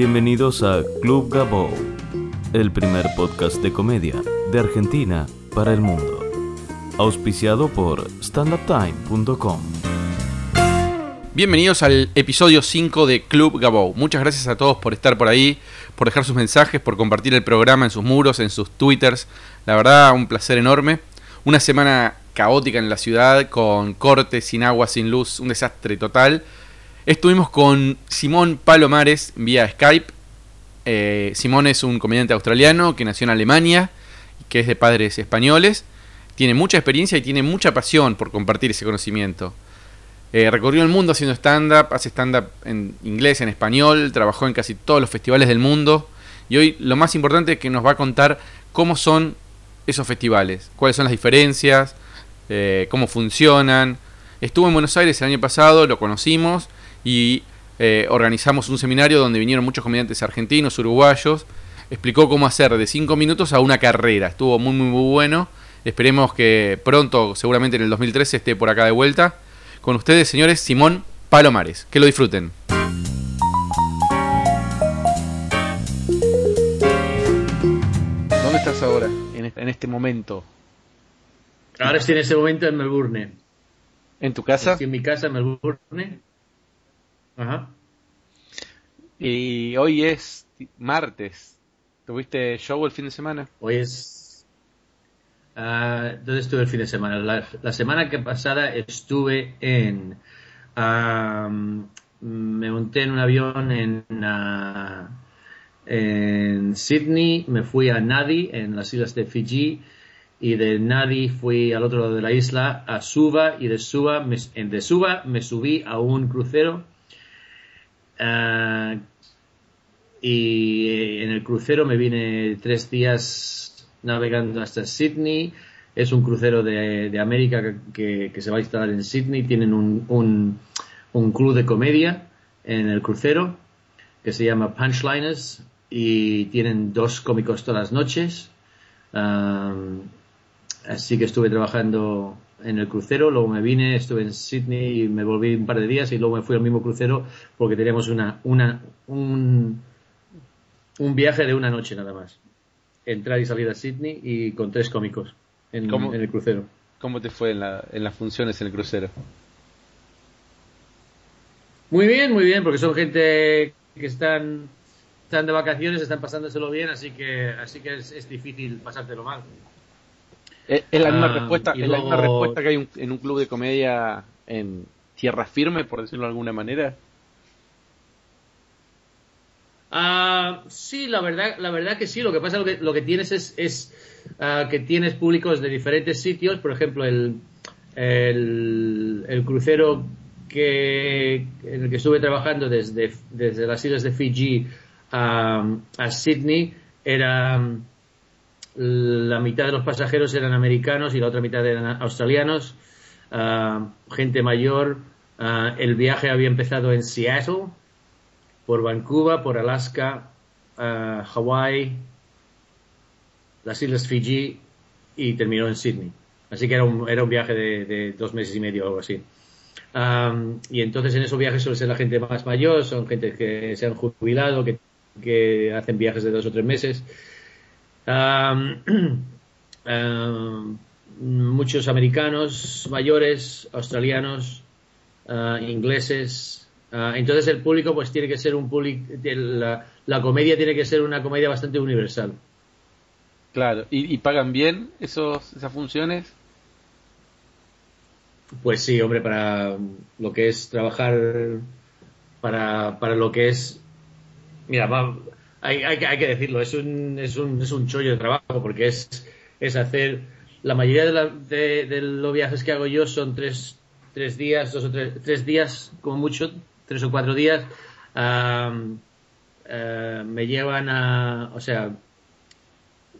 Bienvenidos a Club Gabo, el primer podcast de comedia de Argentina para el mundo. Auspiciado por standuptime.com. Bienvenidos al episodio 5 de Club Gabo. Muchas gracias a todos por estar por ahí, por dejar sus mensajes, por compartir el programa en sus muros, en sus twitters. La verdad, un placer enorme. Una semana caótica en la ciudad, con cortes, sin agua, sin luz, un desastre total. Estuvimos con Simón Palomares vía Skype. Eh, Simón es un comediante australiano que nació en Alemania, que es de padres españoles. Tiene mucha experiencia y tiene mucha pasión por compartir ese conocimiento. Eh, recorrió el mundo haciendo stand-up, hace stand-up en inglés, en español, trabajó en casi todos los festivales del mundo. Y hoy lo más importante es que nos va a contar cómo son esos festivales, cuáles son las diferencias, eh, cómo funcionan. Estuvo en Buenos Aires el año pasado, lo conocimos y eh, organizamos un seminario donde vinieron muchos comediantes argentinos, uruguayos. Explicó cómo hacer de 5 minutos a una carrera. Estuvo muy, muy, muy bueno. Esperemos que pronto, seguramente en el 2013, esté por acá de vuelta. Con ustedes, señores, Simón Palomares. Que lo disfruten. ¿Dónde estás ahora, en este momento? Ahora estoy en ese momento en Melbourne. ¿En tu casa? Estoy en mi casa en Melbourne. Ajá. Y hoy es martes. ¿Tuviste show el fin de semana? Hoy es. Uh, ¿Dónde estuve el fin de semana? La, semana que pasada estuve en. me monté en un avión en. Uh, en Sydney, me fui a Nadi, en las islas de Fiji, y de Nadi fui al otro lado de la isla, a Suba, y de Suba me, de Suba me subí a un crucero Ah, y eh, en el crucero me vine tres días navegando hasta Sydney. Es un crucero de, América que, se va a instalar en Sydney. Tienen un, un, club de comedia en el crucero que se llama Punchliners y tienen dos cómicos todas las noches. Ah, así que estuve trabajando en el crucero, luego me vine, estuve en Sydney y me volví un par de días y luego me fui al mismo crucero porque teníamos una, una, un, un viaje de una noche nada más. Entrar y salir a Sydney y con tres cómicos en, en el crucero. ¿Cómo te fue en, la, en las funciones en el crucero? Muy bien, muy bien, porque son gente que están, están de vacaciones, están pasándoselo bien, así que, así que es, es difícil pasártelo mal. Es, la misma ah, respuesta, es la misma respuesta que hay en un club de comedia en tierra firme, por decirlo de alguna manera. Ah, sí, la verdad, la verdad que sí. Lo que pasa lo que, lo que tienes es, es ah, que tienes públicos de diferentes sitios. Por ejemplo, el, el, crucero que, en el que estuve trabajando desde, desde las islas de Fiji a, a Sydney era la mitad de los pasajeros eran americanos y la otra mitad eran australianos, ah, gente mayor. Ah, el viaje había empezado en Seattle, por Vancouver, por Alaska, uh, Hawaii, las Islas Fiji y terminó en Sydney. Así que era un, era un viaje de, dos meses y medio o algo así. y entonces en esos viajes suele ser la gente más mayor, son gente que se han jubilado, que, que hacen viajes de dos o tres meses. muchos americanos mayores, australianos, ah, ingleses. Ah, entonces el público pues tiene que ser un público, la, la, comedia tiene que ser una comedia bastante universal. Claro, ¿y, pagan bien esos, esas funciones? Pues sí, hombre, para lo que es trabajar, para, para lo que es... Mira, va, hay, hay, hay, que decirlo, es un, es, un, es un chollo de trabajo porque es, es hacer. La mayoría de, de, los viajes que hago yo son tres, tres días, dos o tres, tres días, como mucho, tres o cuatro días. Uh, me llevan a. O sea,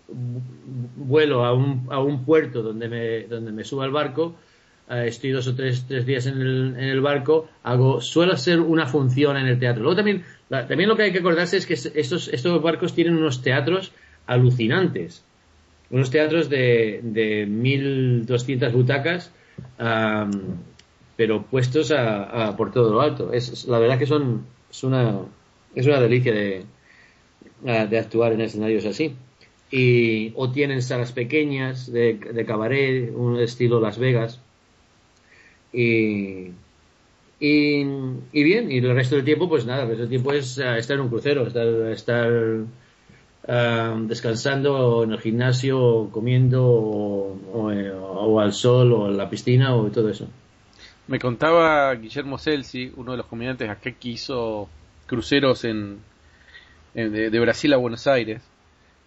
vuelo a un, a un puerto donde me, donde me subo al barco eh, estoy dos o tres, tres días en el, en el, barco, hago, suelo hacer una función en el teatro. Luego también, también lo que hay que acordarse es que estos, estos barcos tienen unos teatros alucinantes. Unos teatros de, de 1200 butacas, pero puestos a, por todo lo alto. Es, la verdad que son, es una, es una delicia de, actuar en escenarios así. Y, o tienen salas pequeñas de cabaret, un estilo Las Vegas. Y, y, bien, y el resto del tiempo, pues nada, el resto del tiempo es uh, estar en un crucero, estar, estar uh, descansando o en el gimnasio, o comiendo, o, o, o, al sol, o en la piscina, o todo eso. Me contaba Guillermo Celsi, uno de los comediantes acá que hizo cruceros en, en de, de, Brasil a Buenos Aires,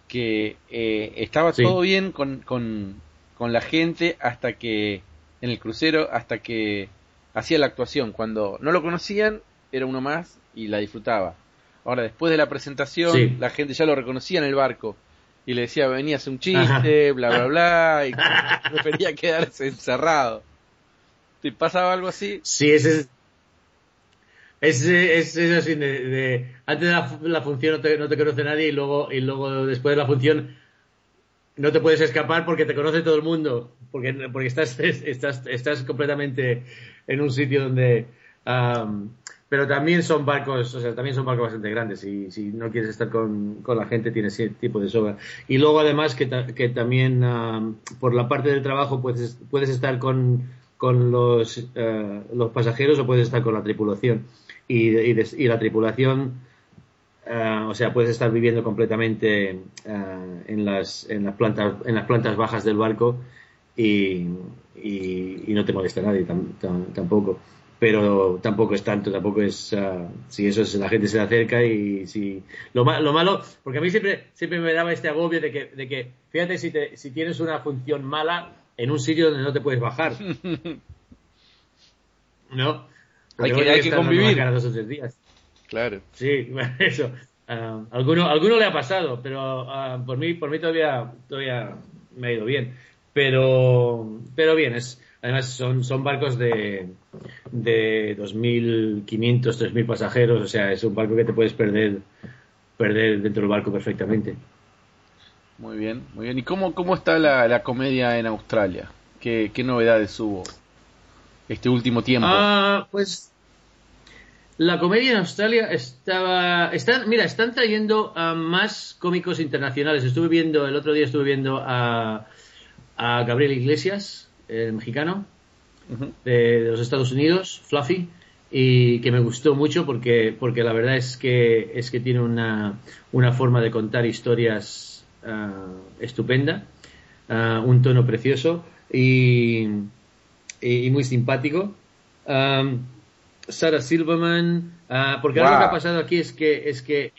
que eh, estaba sí. todo bien con, con, con la gente hasta que, en el crucero, hasta que hacía la actuación. Cuando no lo conocían, era uno más y la disfrutaba. Ahora, después de la presentación, sí. la gente ya lo reconocía en el barco y le decía, venía a hacer un chiste, Ajá. bla, bla, bla, y prefería quedarse encerrado. ¿Te pasaba algo así? Sí, ese es. Es, es, es así, de, de, antes de la, la función no te, no te, conoce nadie y luego, y luego después de la función no te puedes escapar porque te conoce todo el mundo, porque, porque estás, estás, estás completamente en un sitio donde... Um, pero también son barcos, o sea, también son barcos bastante grandes y si no quieres estar con, con la gente tienes ese tipo de sobra. Y luego además que, ta, que también por la parte del trabajo puedes, puedes estar con, con los, uh, los pasajeros o puedes estar con la tripulación. Y, y, des, y la tripulación, uh, o sea, puedes estar viviendo completamente uh, en, las, en, las plantas, en las plantas bajas del barco y, y, y no te molesta nadie tam, tam, tampoco. Pero tampoco es tanto, tampoco es. Uh, si eso es, la gente se le acerca y si. Lo, lo malo, porque a mí siempre, siempre me daba este agobio de que, de que fíjate, si, te, si tienes una función mala en un sitio donde no te puedes bajar. ¿No? Porque hay que, hay que convivir. Dos o tres días. Claro. Sí, eso. Uh, alguno, alguno le ha pasado, pero uh, por mí, por mí todavía, todavía me ha ido bien. Pero pero bien es además son son barcos de de 2.500 3.000 pasajeros o sea es un barco que te puedes perder perder dentro del barco perfectamente. Muy bien muy bien. Y cómo cómo está la, la comedia en Australia qué, qué novedades hubo este último tiempo ah pues la comedia en Australia estaba están mira están trayendo a más cómicos internacionales estuve viendo el otro día estuve viendo a a Gabriel Iglesias, el mexicano, uh -huh. de, de, los Estados Unidos, Fluffy, y que me gustó mucho porque, porque la verdad es que, es que tiene una, una forma de contar historias uh, estupenda, uh, un tono precioso y, y, y muy simpático. Um, Sarah Silverman, uh, porque wow. algo que ha pasado aquí es que, es que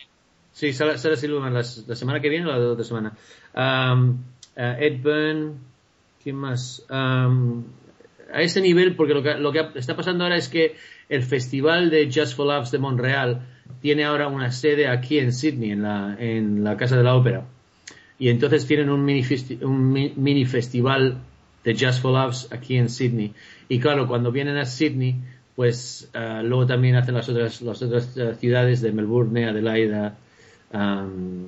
sí, Sarah, Sarah Silverman la, la, semana que viene o la otra semana. Um, uh, Ed Byrne, ¿quién más? Um, a ese nivel, porque lo que, lo que está pasando ahora es que el festival de Just for Laughs de Montreal tiene ahora una sede aquí en Sydney, en la, en la Casa de la Ópera. Y entonces tienen un mini, un mini festival de Just for Laughs aquí en Sydney. Y claro, cuando vienen a Sydney, pues uh, luego también hacen las otras, las otras uh, ciudades de Melbourne, Adelaida, uh,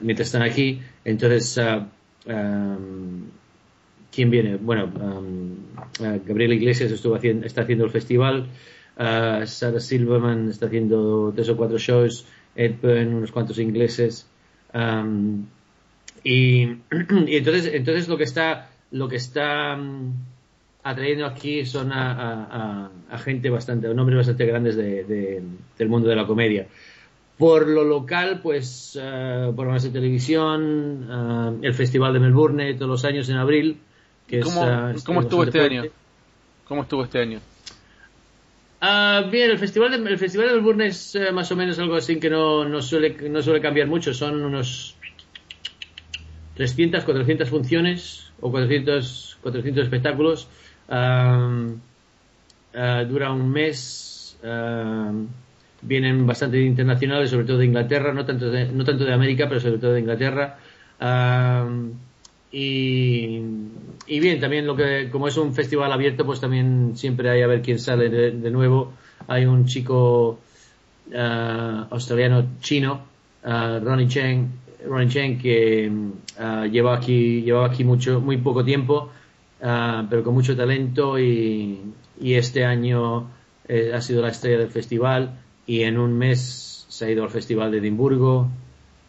mientras están aquí. Entonces, um, ¿quién viene? Bueno, um, Gabriel Iglesias estuvo haciendo, está haciendo el festival, Sarah Silverman está haciendo tres o cuatro shows, Ed Byrne, unos cuantos ingleses. Y, y, entonces, entonces lo que está, lo que está atrayendo aquí son a, a, a, gente bastante, a nombres bastante grandes de, de, del mundo de la comedia. Por lo local, pues uh, programas de televisión, uh, el Festival de Melbourne todos los años en abril. Que ¿Cómo, es, uh, ¿cómo estuvo este fuerte. año? ¿Cómo estuvo este año? Bien, el festival, de, el festival de Melbourne es más o menos algo así que no, no, suele, no suele cambiar mucho. Son unos 300, 400 funciones o 400, 400 espectáculos. Uh, dura un mes vienen bastante internacionales, sobre todo de Inglaterra, no tanto de, no tanto de América, pero sobre todo de Inglaterra. Um, y, y, bien, también lo que, como es un festival abierto, pues también siempre hay a ver quién sale de, de nuevo. Hay un chico uh, australiano chino, uh, Ronnie Cheng, Ronnie Cheng, que uh, lleva aquí, llevaba aquí mucho, muy poco tiempo, pero con mucho talento y, y este año eh, ha sido la estrella del festival y en un mes se ha ido al Festival de Edimburgo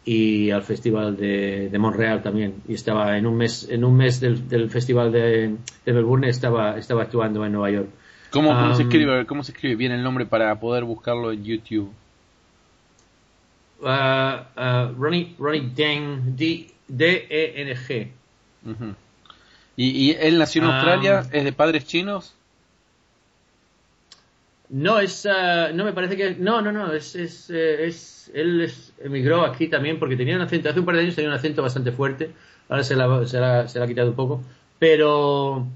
y al Festival de, de Montreal también. Y estaba en un mes, en un mes del, del Festival de, de Melbourne estaba, estaba actuando en Nueva York. ¿Cómo, cómo se escribe, ¿Cómo se escribe bien el nombre para poder buscarlo en YouTube? Uh, uh, Ronnie, Ronnie Deng, D- D-E-N-G. Ujú. ¿Y, y él nació en Ah. Australia? ¿Es de padres chinos? No, es, uh, no me parece que, no, no, no, es, es, eh, es, él es- emigró aquí también porque tenía un acento, hace un par de años tenía un acento bastante fuerte, ahora se la, se la, se la ha quitado un poco, pero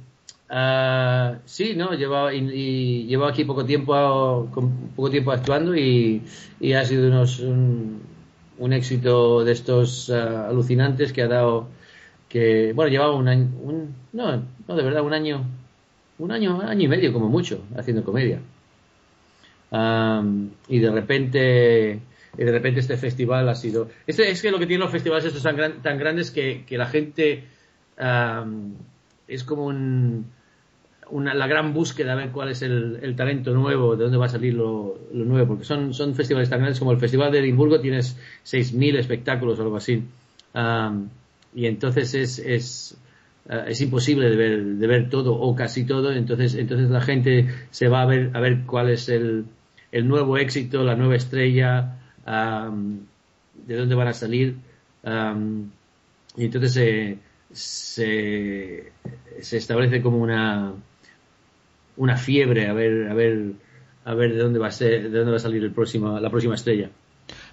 ah, sí, no, llevaba, y, y llevaba aquí poco tiempo, con poco tiempo actuando y, y ha sido unos, un, un éxito de estos ah, alucinantes que ha dado, que, bueno, llevaba un año, un, no, no, de verdad, un año, un año, año y medio como mucho haciendo comedia. Y de repente de repente este festival ha sido este, es que lo que tienen los festivales estos tan, tan grandes que, que la gente es como un, una, la gran búsqueda a ver cuál es el, el talento nuevo de dónde va a salir lo, lo nuevo porque son, son festivales tan grandes como el festival de Edimburgo tienes 6.000 espectáculos o algo así y entonces es, es eh, es imposible de ver, de ver todo o casi todo, entonces, entonces la gente se va a ver, a ver cuál es el, el nuevo éxito, la nueva estrella, am, de dónde van a salir, am, y entonces se, se, se establece como una, una fiebre a ver, a ver, a ver de dónde va a ser, de dónde va a salir el próximo, la próxima estrella.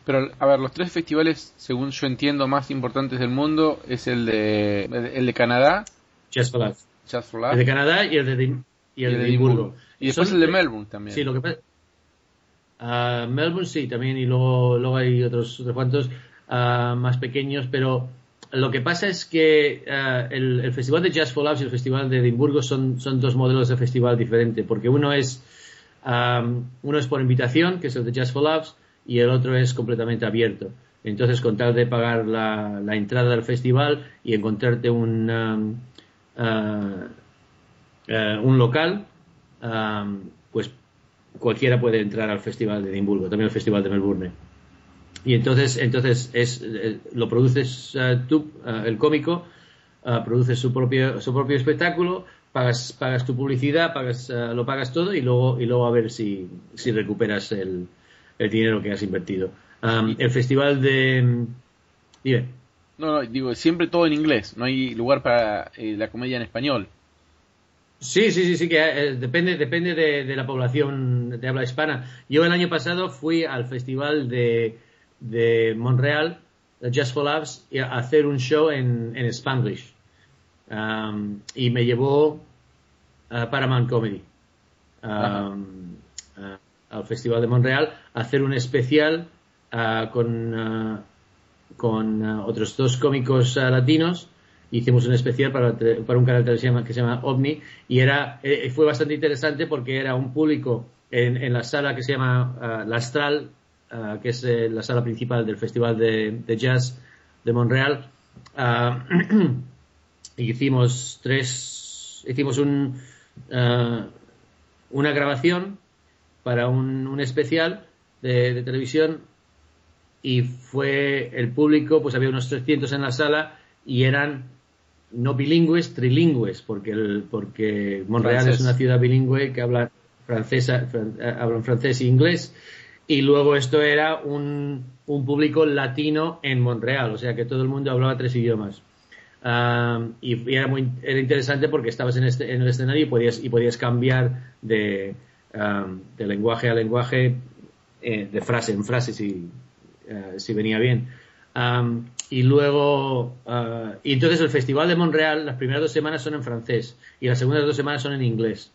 Pero, a ver, los tres festivales, según yo entiendo, más importantes del mundo es el de, el de Canadá, Just for El de Canadá y el de, Dim- y el de Edimburgo. Y después Son- el de Melbourne también. Sí, lo que pasa. Ah, Melbourne sí, también, y luego, luego hay otros, otros cuantos ah, más pequeños, pero lo que pasa es que ah, el, el Festival de Jazz for Laughs y el Festival de Edimburgo son, son dos modelos de festival diferentes, porque uno es, ah, uno es por invitación, que es el de Jazz for Laughs, y el otro es completamente abierto. Entonces, con tal de pagar la, entrada del festival y encontrarte un, ah, ah, eh, un local, am, pues cualquiera puede entrar al Festival de Edimburgo, también al Festival de Melbourne. Y entonces, entonces es, eh, lo produces eh, tú, el cómico, produces su propio, su propio espectáculo, pagas, pagas tu publicidad, pagas, lo pagas todo y luego, y luego a ver si, si recuperas el, el dinero que has invertido. Am, el Festival de... Dime. No, no, digo, siempre todo en inglés, no hay lugar para eh, la comedia en español. Sí, sí, sí, sí, que eh, depende, depende de, de la población de habla hispana. Yo el año pasado fui al festival de, de Montreal, Just for Laughs, a hacer un show en, en Spanglish. Um, y me llevó a Paramount Comedy um, a- al festival de Montreal hacer un especial ah, con, ah, con ah, otros dos cómicos latinos hicimos un especial para, para un canal de televisión que se llama OVNI y era eh, fue bastante interesante porque era un público en, la sala que se llama La Astral, que es eh, la sala principal del Festival de, Jazz de Montreal. Hicimos tres, hicimos un, una grabación para un especial de, de televisión y fue el público, pues había unos 300 en la sala y eran no bilingües, trilingües, porque el, porque Montreal Francés. es una ciudad bilingüe que habla francesa, fran- hablan francés e inglés y luego esto era un, un público latino en Montreal, o sea que todo el mundo hablaba tres idiomas. Um, y, y era muy era interesante porque estabas en, este, en el escenario y podías, y podías cambiar de, um, de lenguaje a lenguaje, eh, de frase en frase si, eh, si venía bien. Um, y luego, uh, y entonces el Festival de Montreal, las primeras dos semanas son en francés y las segundas dos semanas son en inglés.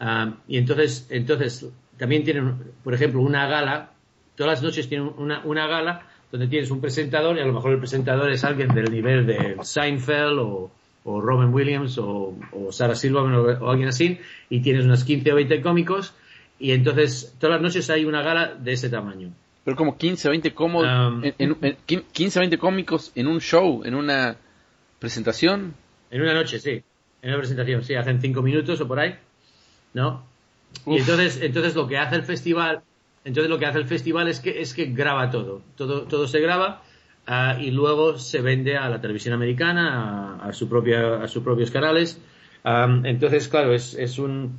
Um, y entonces, entonces también tienen, por ejemplo, una gala, todas las noches tienen una, una gala donde tienes un presentador y a lo mejor el presentador es alguien del nivel de Seinfeld o, o Robin Williams o, o Sarah Silverman o, o alguien así y tienes unos 15 o 20 cómicos y entonces todas las noches hay una gala de ese tamaño. Pero como 15, 20 cómicos, Um, en, en- en- 15, 20 cómicos en un show, en una presentación. En una noche, sí. En una presentación, sí, hacen cinco minutos o por ahí, ¿no? Uf. Y entonces, entonces lo que hace el festival, entonces lo que hace el festival es que, es que graba todo. Todo, todo se graba ah, y luego se vende a la televisión americana, a, su propia, a sus propios canales. entonces, claro, es, es un,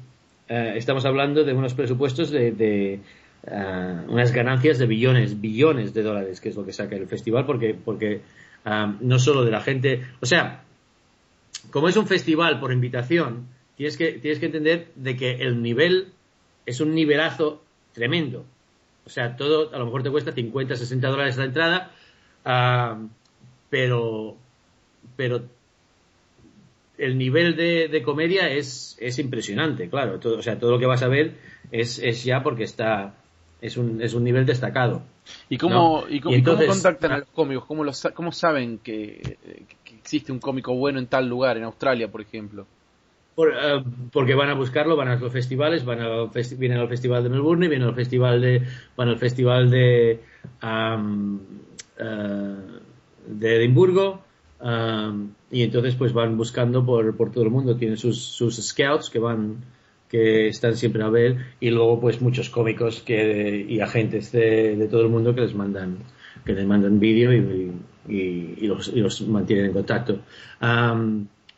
eh, estamos hablando de unos presupuestos de, de ah, unas ganancias de billones, billones de dólares, que es lo que saca el festival, porque, porque no solo de la gente, o sea, como es un festival por invitación, tienes que, tienes que entender de que el nivel es un nivelazo tremendo. O sea, todo a lo mejor te cuesta 50, 60 dólares la entrada, pero, pero el nivel de, comedia es, es, impresionante, claro. Todo, o sea, todo lo que vas a ver es, es ya porque está es un, es un nivel destacado. ¿Y cómo, y, cómo, contactan a los cómicos? ¿Cómo, los, cómo saben que, que, existe un cómico bueno en tal lugar, en Australia, por ejemplo? Eh, porque van a buscarlo, van a los festivales, van a, vienen al festival de Melbourne, vienen al festival de, van al festival de, uh, de Edimburgo, y entonces pues van buscando por, por todo el mundo, tienen sus, scouts que van, que están siempre a ver, y luego pues muchos cómicos que, y agentes de, de todo el mundo que les mandan, que les mandan vídeo y, y, los, y, los, mantienen en contacto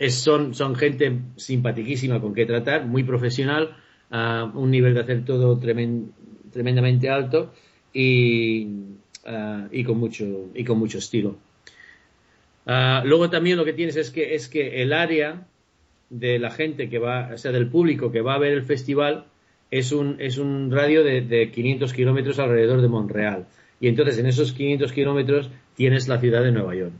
son, son gente simpaticísima con que tratar, muy profesional, un nivel de hacer todo tremendamente alto y, y, con mucho, y con mucho estilo. Luego también lo que tienes es que, es que el área de la gente que va, o sea, del público que va a ver el festival es un, es un radio de, de 500 kilómetros alrededor de Montreal. Y entonces en esos 500 kilómetros tienes la ciudad de Nueva York.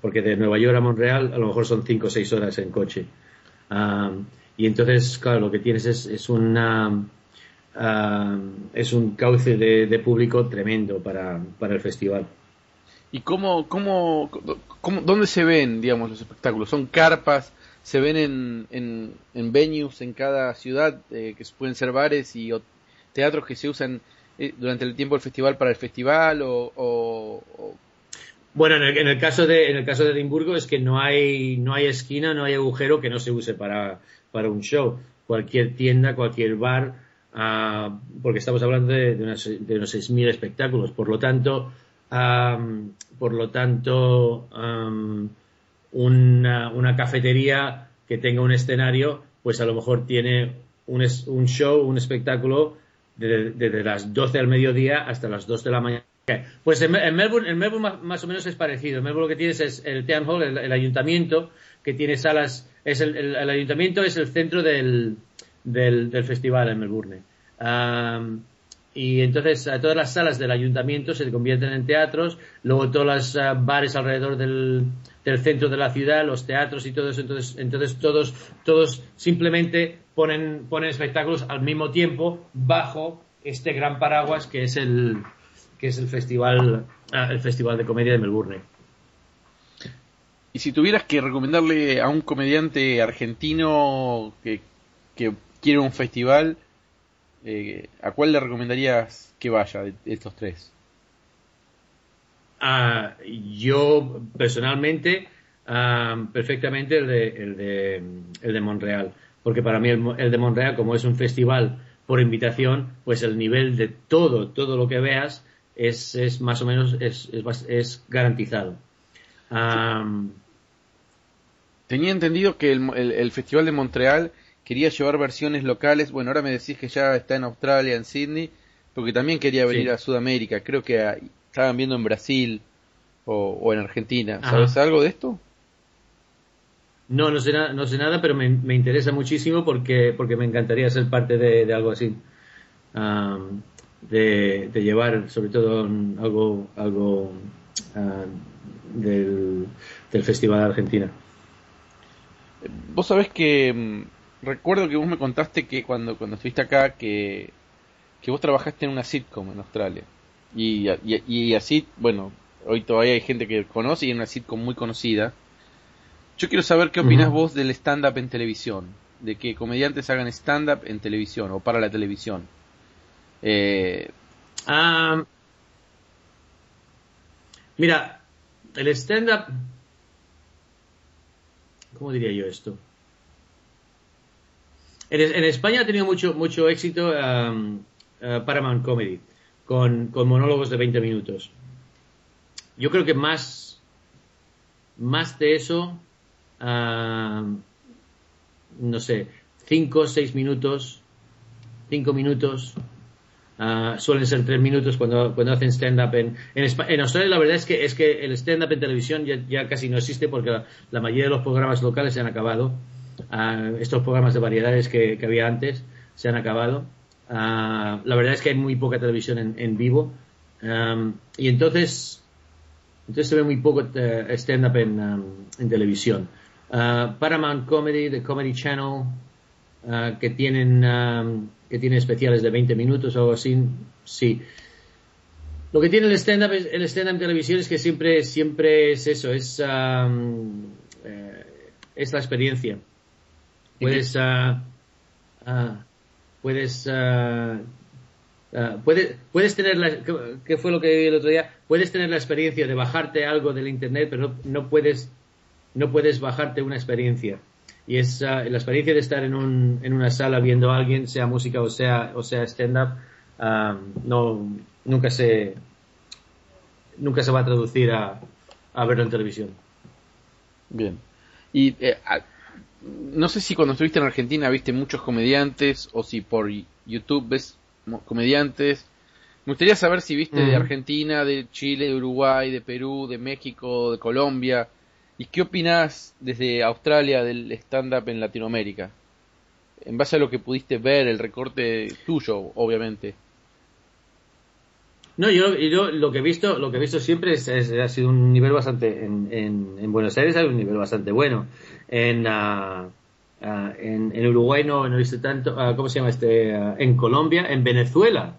Porque de Nueva York a Montreal a lo mejor son 5 o 6 horas en coche. y entonces, claro, lo que tienes es, es una. es un cauce de, público tremendo para, para el festival. ¿Y cómo, cómo, cómo, dónde se ven, digamos, los espectáculos? ¿Son carpas? ¿Se ven en, en, en venues en cada ciudad eh, que pueden ser bares y teatros que se usan eh, durante el tiempo del festival para el festival? ¿O, o bueno, en el, caso de en el caso de Edimburgo es que no hay no hay esquina, no hay agujero que no se use para, para un show. Cualquier tienda, cualquier bar, uh, porque estamos hablando de, de, unos, de unos 6.000 espectáculos. Por lo tanto, por lo tanto, una, cafetería que tenga un escenario, pues a lo mejor tiene un, un show, un espectáculo desde de, las 12 del mediodía hasta las 2 de la mañana pues en, Melbourne, más, o menos es parecido. En Melbourne lo que tienes es el Town Hall, el, ayuntamiento, que tiene salas. Es el, ayuntamiento es el centro del, del, festival en Melbourne. Y entonces todas las salas del ayuntamiento se convierten en teatros, luego todas las ah, bares alrededor del, del, centro de la ciudad, los teatros y todo eso, entonces, entonces todos, todos simplemente ponen, ponen espectáculos al mismo tiempo bajo este gran paraguas que es el, que es el festival, ah, el festival de comedia de Melbourne. Y si tuvieras que recomendarle a un comediante argentino que, quiere un festival, eh, ¿a cuál le recomendarías que vaya de, estos tres? Ah, yo personalmente, ah, perfectamente el de, el, de, el de Montreal, porque para mí el, el de Montreal, como es un festival por invitación, pues el nivel de todo, todo lo que veas, es, es más o menos es, es, garantizado. Tenía entendido que el, el, Festival de Montreal quería llevar versiones locales. Bueno, ahora me decís que ya está en Australia, en Sydney, porque también quería venir a Sudamérica. Creo que estaban viendo en Brasil o, en Argentina. ¿Sabes algo de esto? No, no sé, no sé nada, pero me, me, interesa muchísimo porque, porque me encantaría ser parte de, algo así de, llevar sobre todo algo, algo ah, del, Festival de Argentina. Vos sabés que mm, recuerdo que vos me contaste que cuando, cuando estuviste acá que, que vos trabajaste en una sitcom en Australia. Y, y, así, bueno, hoy todavía hay gente que conoce y es una sitcom muy conocida. Yo quiero saber qué opinas vos del stand-up en televisión, de que comediantes hagan stand-up en televisión o para la televisión. Eh, mira, el stand-up, ¿cómo diría yo esto? En, España ha tenido mucho, mucho éxito eh, Paramount Comedy, con, con, monólogos de 20 minutos. Yo creo que más, más de eso, uh, no sé, 5 o 6 minutos, 5 minutos, Uh, suelen ser tres minutos cuando, cuando hacen stand-up en, en, en, Australia la verdad es que es que el stand-up en televisión ya, ya, casi no existe porque la, mayoría de los programas locales se han acabado uh, estos programas de variedades que, había antes se han acabado uh, la verdad es que hay muy poca televisión en, vivo um, y entonces entonces se ve muy poco stand-up en, um, en, televisión Paramount Comedy The Comedy Channel que tienen um, que tiene especiales de 20 minutos o algo así, sí. Lo que tiene el stand-up el stand en televisión es que siempre, siempre es eso, es, eh, es la experiencia. Puedes, uh, uh, puedes, uh, puedes, puedes tener la, ¿qué fue lo que vi el otro día? Puedes tener la experiencia de bajarte algo del internet, pero no, no puedes, no puedes bajarte una experiencia y es la experiencia de estar en, un, en una sala viendo a alguien, sea música o sea, o sea stand-up, no, nunca se, nunca se va a traducir a, a verlo en televisión. Bien. Y eh, no sé si cuando estuviste en Argentina viste muchos comediantes o si por YouTube ves comediantes. Me gustaría saber si viste de Argentina, de Chile, de Uruguay, de Perú, de México, de Colombia. ¿Y qué opinas desde Australia del stand-up en Latinoamérica? En base a lo que pudiste ver, el recorte tuyo, obviamente. No, yo, yo lo que he visto, lo que he visto siempre es, ha sido un nivel bastante en, en, Buenos Aires hay un nivel bastante bueno. En, uh, uh, en, Uruguay no, no he visto tanto. Uh, ¿Cómo se llama este? en Colombia, en Venezuela.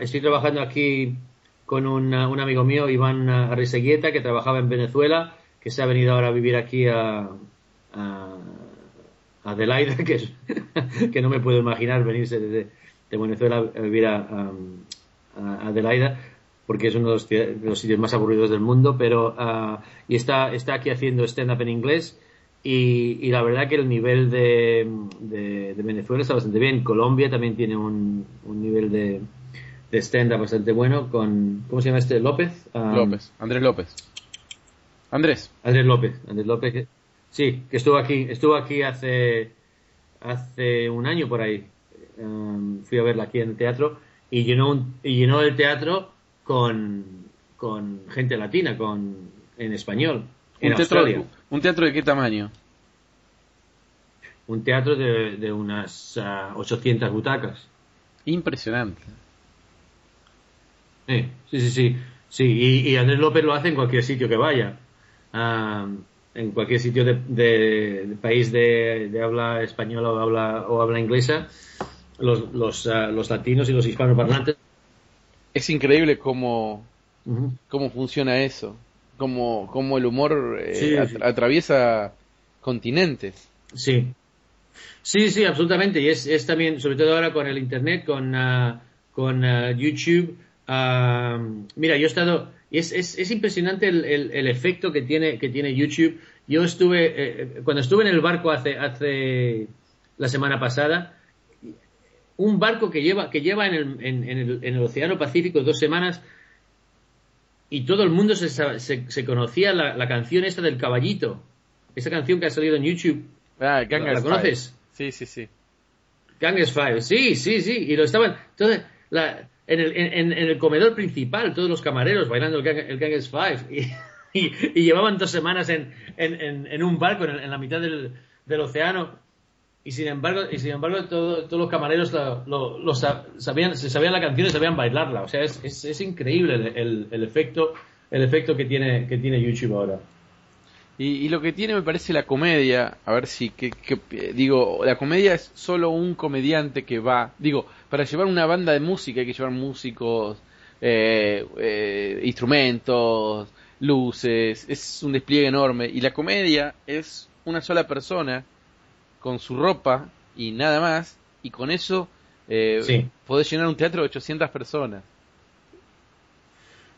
estoy trabajando aquí con un, un amigo mío, Iván Arriseguieta, que trabajaba en Venezuela que se ha venido ahora a vivir aquí a, a Adelaida, que, es, que no me puedo imaginar venirse desde de Venezuela a vivir a, Adelaida, porque es uno de los, sitios más aburridos del mundo, pero uh, y está, está aquí haciendo stand-up en inglés. Y, y, la verdad que el nivel de, de, de, Venezuela está bastante bien. Colombia también tiene un, un nivel de, de stand-up bastante bueno con, ¿cómo se llama este? López. Um, López, Andrés López. Andrés. Andrés López. Andrés López, que, sí, que estuvo aquí, estuvo aquí hace, hace un año por ahí. Um, fui a verla aquí en el teatro y llenó, un, y llenó el teatro con, con gente latina, con, en español. En ¿Un, teatro, ¿Un teatro de qué tamaño? Un teatro de, de unas 800 uh, butacas. Impresionante. sí, sí, sí. Sí, y, y Andrés López lo hace en cualquier sitio que vaya en cualquier sitio de, país de, habla española o habla, o habla inglesa, los, los, ah, los latinos y los hispanoparlantes. Es increíble cómo, cómo funciona eso, cómo, cómo el humor eh, atraviesa continentes. Sí, sí, sí, absolutamente. Y es, es también, sobre todo ahora con el Internet, con, ah, con ah, YouTube. mira, yo he estado es, es, es impresionante el, el, efecto que tiene, que tiene YouTube. Yo estuve, eh, cuando estuve en el barco hace, hace la semana pasada, un barco que lleva, que lleva en el, en, el, en el Océano Pacífico dos semanas y todo el mundo se, se, se conocía la, la, canción esta del caballito. Esa canción que ha salido en YouTube. Ah, ¿La, conoces? Sí, sí, sí. Ganges Five, sí, sí, sí. Y lo estaban. Entonces, la, en el, en, en el comedor principal, todos los camareros bailando el, Gang, el Ganges Five. Y, y, y, llevaban dos semanas en, en un barco en, la mitad del, del, océano. Y sin embargo, y sin embargo todo, todos los camareros lo, lo, lo, sabían, se sabían la canción y sabían bailarla. O sea, es, es, increíble el, el, efecto, el efecto que tiene, que tiene YouTube ahora. Y, lo que tiene me parece la comedia, a ver si, que, que, digo, la comedia es solo un comediante que va, digo, para llevar una banda de música hay que llevar músicos, eh, eh, instrumentos, luces, es un despliegue enorme. Y la comedia es una sola persona con su ropa y nada más, y con eso eh, podés llenar un teatro de 800 personas.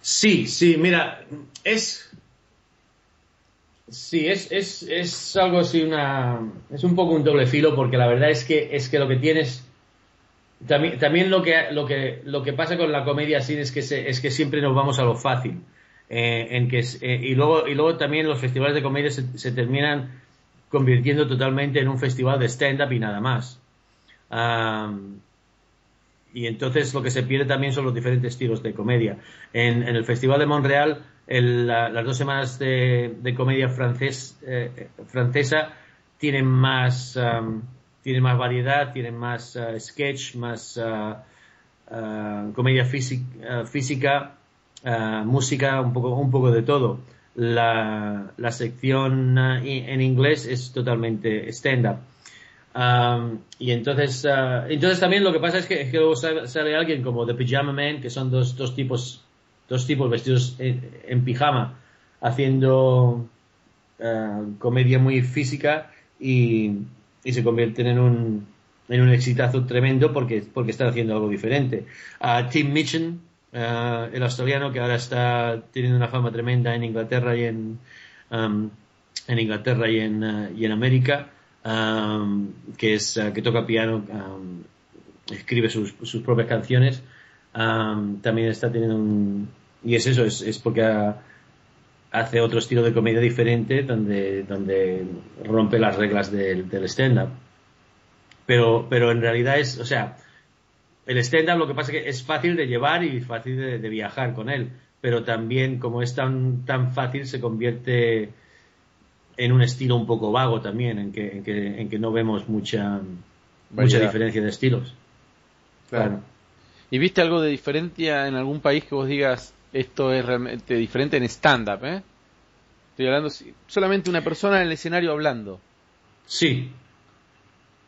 Sí, sí, mira, es Sí, es, es, es algo así, una, es un poco un doble filo porque la verdad es que, es que lo que tienes, también, también lo, que, lo, que, lo que pasa con la comedia así es que, es que siempre nos vamos a lo fácil. Eh, en que, eh, y, luego, y luego también los festivales de comedia se, terminan convirtiendo totalmente en un festival de stand-up y nada más. y entonces lo que se pierde también son los diferentes estilos de comedia. En, el Festival de Montreal, las dos semanas de, comedia francés, eh, francesa tienen más, tienen más variedad, tienen más sketch, más comedia física eh, música, un poco, un poco de todo. La, la sección eh, en inglés es totalmente stand-up. Um, y entonces, uh, entonces también lo que pasa es que, luego sale, alguien como The Pyjama Man, que son dos, dos tipos, dos tipos vestidos en, pijama, haciendo uh, comedia muy física y, y, se convierten en un, en un exitazo tremendo porque, porque están haciendo algo diferente. Uh, Tim Mitchell, eh, el australiano que ahora está teniendo una fama tremenda en Inglaterra y en, um, en Inglaterra y en, uh, y en América, um, que es uh, que toca piano, um, escribe sus, sus, propias canciones, también está teniendo un y es eso, es, es porque hace otro estilo de comedia diferente donde, donde rompe las reglas del, del stand-up. Pero, pero en realidad es, o sea, el stand-up lo que pasa es que es fácil de llevar y fácil de, viajar con él, pero también como es tan, tan fácil se convierte en un estilo un poco vago también, en que, en que, no vemos mucha, mucha diferencia de estilos. Claro. ¿Y viste algo de diferencia en algún país que vos digas esto es realmente diferente en stand-up? Eh? Estoy hablando solamente una persona en el escenario hablando. Sí.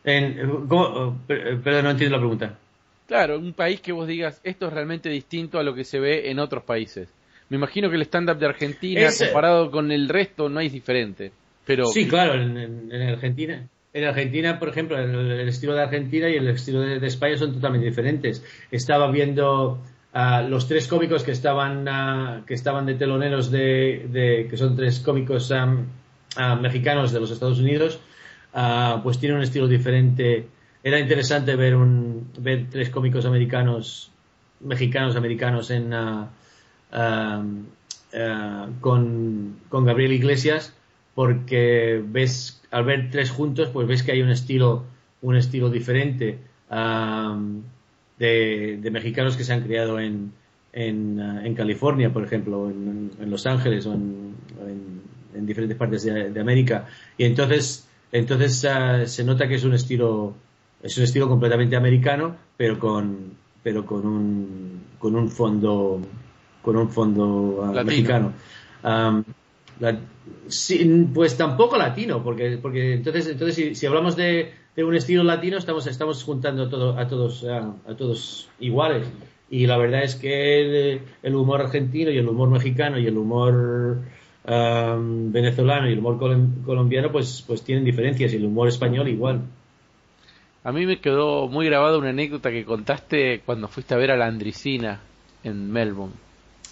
En, ¿cómo? Pero no entiendo la pregunta. Claro, un país que vos digas, esto es realmente distinto a lo que se ve en otros países. Me imagino que el stand-up de Argentina, comparado con el resto, no es diferente. Pero... Sí, claro, en, Argentina. En Argentina, por ejemplo, el, estilo de Argentina y el estilo de, España son totalmente diferentes. Estaba viendo a los tres cómicos que estaban, que estaban de teloneros de, que son tres cómicos mexicanos de los Estados Unidos, pues tienen un estilo diferente era interesante ver un ver tres cómicos americanos mexicanos americanos en uh, con, con Gabriel Iglesias porque ves al ver tres juntos pues ves que hay un estilo un estilo diferente de, de, mexicanos que se han criado en en, en California por ejemplo en, en, Los Ángeles o en, en diferentes partes de, de, América. Y entonces entonces se nota que es un estilo es un estilo completamente americano, pero con, pero con un, con un fondo, con un fondo ah, mexicano. pues tampoco latino, porque, porque entonces, entonces si, hablamos de, de, un estilo latino, estamos, estamos juntando todo, a todos, a, todos iguales. Y la verdad es que el, humor argentino y el humor mexicano y el humor venezolano y el humor colombiano, pues, pues tienen diferencias y el humor español igual. A mí me quedó muy grabada una anécdota que contaste cuando fuiste a ver a la Andricina en Melbourne.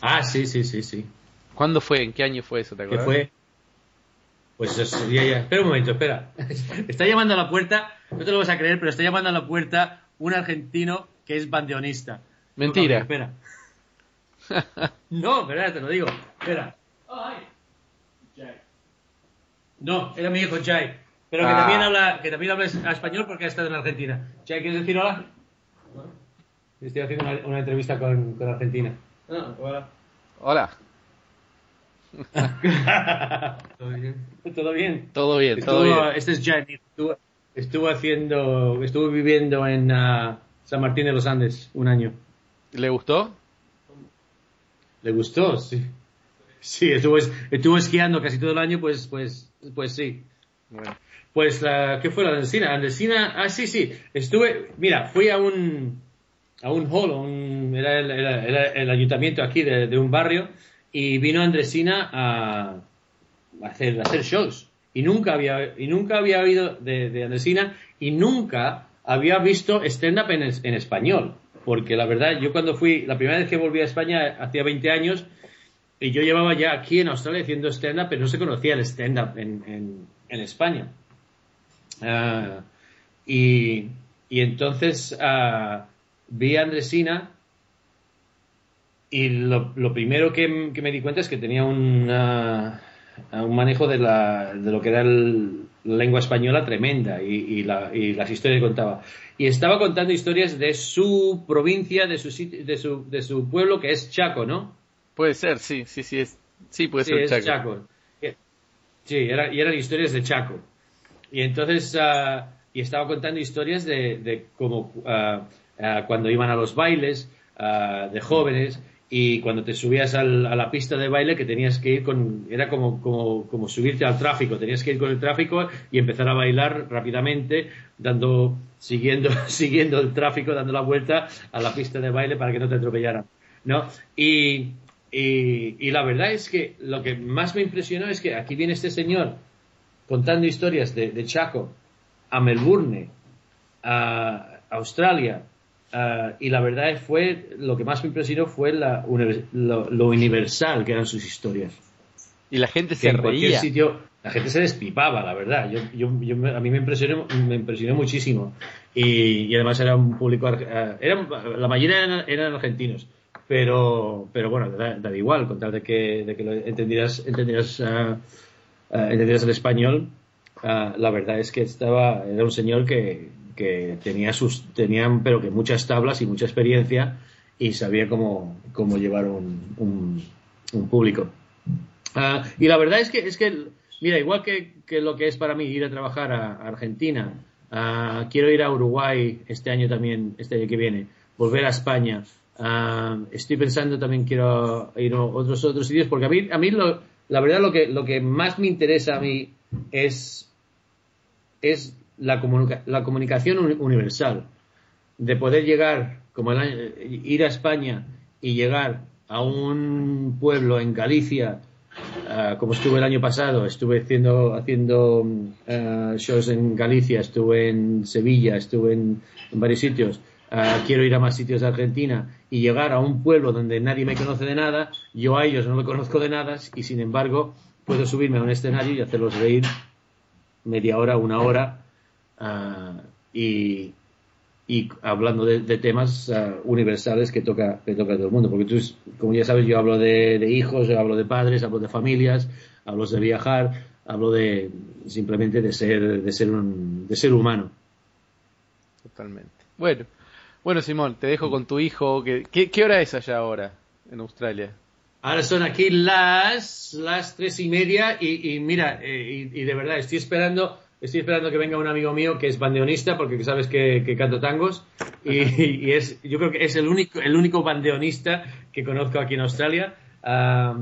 Ah, sí, sí, sí, sí. ¿Cuándo fue? ¿En qué año fue eso? ¿Te acuerdas? ¿Qué fue? Pues eso ya, ya. Espera un momento, espera. Está llamando a la puerta, no te lo vas a creer, pero está llamando a la puerta un argentino que es bandeonista. Mentira. espera. no, espera, te lo digo. Espera. No, era mi hijo Jai. Pero que también ah. habla, que también habla español porque ha estado en Argentina. Che, ¿quieres decir hola? Estoy haciendo una, entrevista con, con Argentina. Ah, hola. Hola. ¿Todo bien? ¿Todo bien? Todo bien, todo bien. Este es Jai. Estuvo, estuvo, haciendo, estuvo viviendo en uh, San Martín de los Andes un año. ¿Le gustó? Le gustó, sí. Sí, estuvo, estuvo esquiando casi todo el año, pues, pues, pues sí. Bueno. Pues, la, ¿qué fue la Andesina? Andesina, ah, sí, sí, estuve, mira, fui a un, a un hall, un, era, el, era, el ayuntamiento aquí de, un barrio, y vino Andresina a, hacer, a hacer shows. Y nunca había, y nunca había oído de, de Andresina, y nunca había visto stand-up en, en español. Porque la verdad, yo cuando fui, la primera vez que volví a España, hacía 20 años, y yo llevaba ya aquí en Australia haciendo stand-up, pero no se conocía el stand-up en, en, en España. Ah, y, y, entonces, uh, vi a Andresina y lo, primero que, me di cuenta es que tenía una, un manejo de, la, de lo que era la lengua española tremenda y, las historias que contaba. Y estaba contando historias de su provincia, de su, de su, de su pueblo, que es Chaco, ¿no? Puede ser, sí, sí, sí, es, sí puede ser Chaco. Sí, era, y eran historias de Chaco. Y entonces, ah, y estaba contando historias de, de cómo ah, ah, cuando iban a los bailes de jóvenes y cuando te subías a la pista de baile que tenías que ir con, era como, como, como, subirte al tráfico, tenías que ir con el tráfico y empezar a bailar rápidamente, dando, siguiendo, siguiendo el tráfico, dando la vuelta a la pista de baile para que no te atropellaran, ¿no? Y, y, la verdad es que lo que más me impresionó es que aquí viene este señor contando historias de, Chaco a Melbourne, a Australia, y la verdad fue, lo que más me impresionó fue la, lo, universal que eran sus historias. Y la gente se en reía. sitio, la gente se despipaba, la verdad. Yo, yo, a mí me impresionó, me impresionó muchísimo. Y, además era un público, eran, la mayoría eran argentinos pero, pero bueno, da, igual, con tal de que, de que lo entendieras, entendieras, uh, entendieras el español, uh, la verdad es que estaba, era un señor que, que tenía sus, tenían, pero que muchas tablas y mucha experiencia y sabía cómo, cómo llevar un, un, un público. Uh, y la verdad es que, es que, mira, igual que, que lo que es para mí ir a trabajar a, Argentina, quiero ir a Uruguay este año también, este año que viene, volver a España, Ah, estoy pensando también quiero ir a otros otros sitios porque a mí a mí lo, la verdad lo que lo que más me interesa a mí es es la, la comunicación universal. De poder llegar como el ir a España y llegar a un pueblo en Galicia ah, como estuve el año pasado estuve haciendo haciendo ah, shows en Galicia estuve en Sevilla estuve en varios sitios. Ah, quiero ir a más sitios de Argentina y llegar a un pueblo donde nadie me conoce de nada, yo a ellos no lo conozco de nada y sin embargo puedo subirme a un escenario y hacerlos reír media hora, una hora ah, y, hablando de, temas ah, universales que toca, que toca a todo el mundo. Porque tú, como ya sabes, yo hablo de, hijos, yo hablo de padres, hablo de familias, hablo de viajar, hablo de simplemente de ser, de ser un, de ser humano. Totalmente. Bueno, bueno, Simón, te dejo con tu hijo. ¿Qué, qué, hora es allá ahora en Australia? Ahora son aquí las, las tres y media y, mira, eh, y, de verdad estoy esperando, estoy esperando que venga un amigo mío que es bandeonista porque sabes que, canto tangos y, es, yo creo que es el único, el único bandeonista que conozco aquí en Australia. Ah,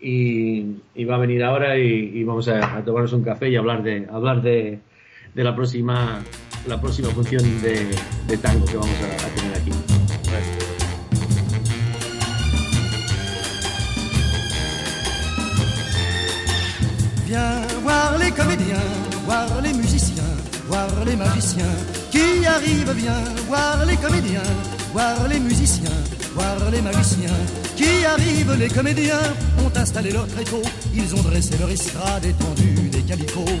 y, va a venir ahora y, vamos a, a, tomarnos un café y hablar de hablar de, de la próxima la próxima función de, tango que vamos a, a tener aquí. Viens voir les comédiens, voir les musiciens, voir les magiciens qui arrivent. Viens voir les comédiens, voir les musiciens, voir les magiciens qui arrivent. Les comédiens? Ont installé leur tréteau, ils ont dressé leur estrade étendue des calicots.